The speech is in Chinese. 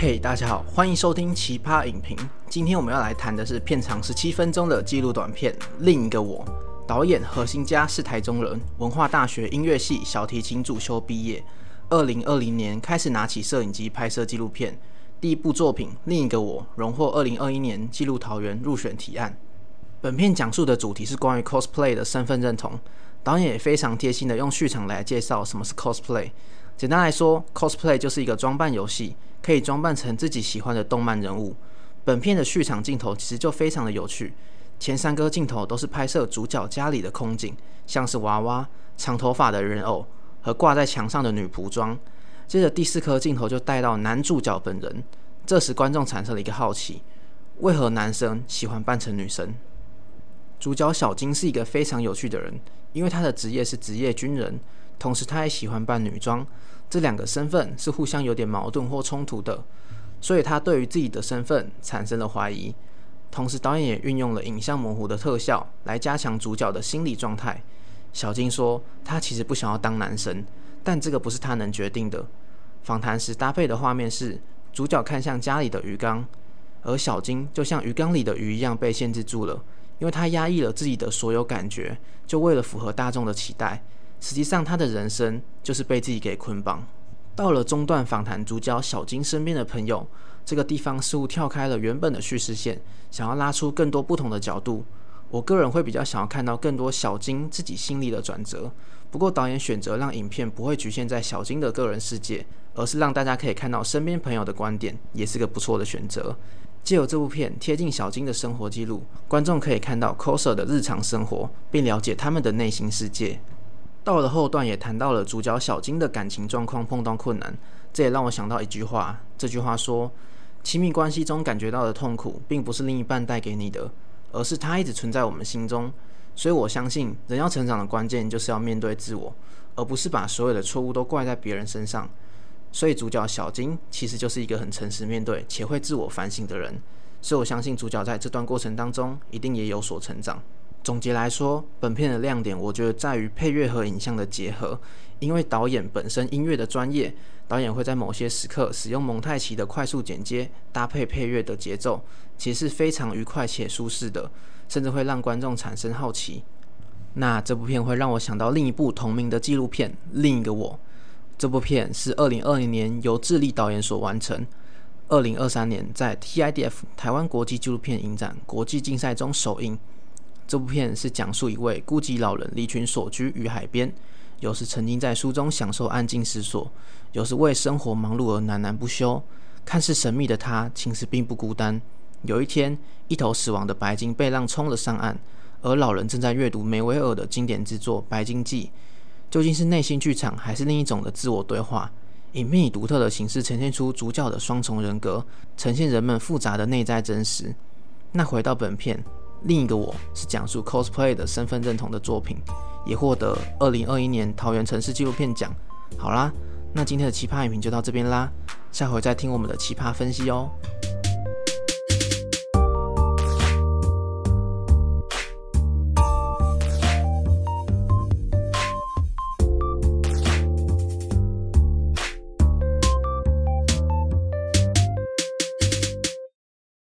嘿大家好，欢迎收听奇葩影评。今天我们要来谈的是片长十七分钟的纪录短片《另一个我》。导演何欣嘉是台中人，文化大学音乐系小提琴主修毕业。二零二零年开始拿起摄影机拍摄纪录片，第一部作品《另一个我》荣获二零二一年纪录桃园入选提案。本片讲述的主题是关于 cosplay 的身份认同。导演也非常贴心的用序场来介绍什么是 cosplay。简单来说，cosplay 就是一个装扮游戏。可以装扮成自己喜欢的动漫人物。本片的序场镜头其实就非常的有趣，前三个镜头都是拍摄主角家里的空景，像是娃娃、长头发的人偶和挂在墙上的女仆装。接着第四颗镜头就带到男主角本人，这时观众产生了一个好奇：为何男生喜欢扮成女生？主角小金是一个非常有趣的人，因为他的职业是职业军人，同时他也喜欢扮女装。这两个身份是互相有点矛盾或冲突的，所以他对于自己的身份产生了怀疑。同时，导演也运用了影像模糊的特效来加强主角的心理状态。小金说，他其实不想要当男生，但这个不是他能决定的。访谈时搭配的画面是主角看向家里的鱼缸，而小金就像鱼缸里的鱼一样被限制住了，因为他压抑了自己的所有感觉，就为了符合大众的期待。实际上，他的人生就是被自己给捆绑。到了中段访谈主角小金身边的朋友，这个地方似乎跳开了原本的叙事线，想要拉出更多不同的角度。我个人会比较想要看到更多小金自己心里的转折。不过导演选择让影片不会局限在小金的个人世界，而是让大家可以看到身边朋友的观点，也是个不错的选择。借由这部片贴近小金的生活记录，观众可以看到 coser 的日常生活，并了解他们的内心世界。到了后段，也谈到了主角小金的感情状况碰到困难，这也让我想到一句话。这句话说：亲密关系中感觉到的痛苦，并不是另一半带给你的，而是他一直存在我们心中。所以我相信，人要成长的关键就是要面对自我，而不是把所有的错误都怪在别人身上。所以主角小金其实就是一个很诚实面对且会自我反省的人。所以我相信主角在这段过程当中一定也有所成长。总结来说，本片的亮点，我觉得在于配乐和影像的结合。因为导演本身音乐的专业，导演会在某些时刻使用蒙太奇的快速剪接，搭配配乐的节奏，其实是非常愉快且舒适的，甚至会让观众产生好奇。那这部片会让我想到另一部同名的纪录片《另一个我》。这部片是二零二零年由智利导演所完成，二零二三年在 TIDF 台湾国际纪录片影展国际竞赛中首映。这部片是讲述一位孤寂老人离群所居于海边，有时曾经在书中享受安静思索，有时为生活忙碌而喃喃不休。看似神秘的他，其实并不孤单。有一天，一头死亡的白鲸被浪冲了上岸，而老人正在阅读梅维尔的经典之作《白鲸记》。究竟是内心剧场，还是另一种的自我对话？影片以独特的形式呈现出主角的双重人格，呈现人们复杂的内在真实。那回到本片。另一个我是讲述 cosplay 的身份认同的作品，也获得二零二一年桃园城市纪录片奖。好啦，那今天的奇葩影评就到这边啦，下回再听我们的奇葩分析哦。